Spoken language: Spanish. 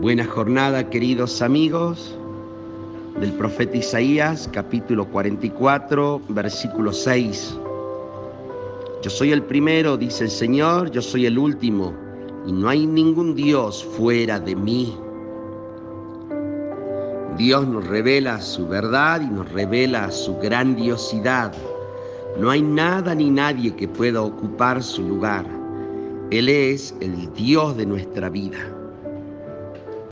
Buena jornada, queridos amigos, del profeta Isaías, capítulo 44, versículo 6. Yo soy el primero, dice el Señor, yo soy el último, y no hay ningún Dios fuera de mí. Dios nos revela su verdad y nos revela su grandiosidad. No hay nada ni nadie que pueda ocupar su lugar. Él es el Dios de nuestra vida.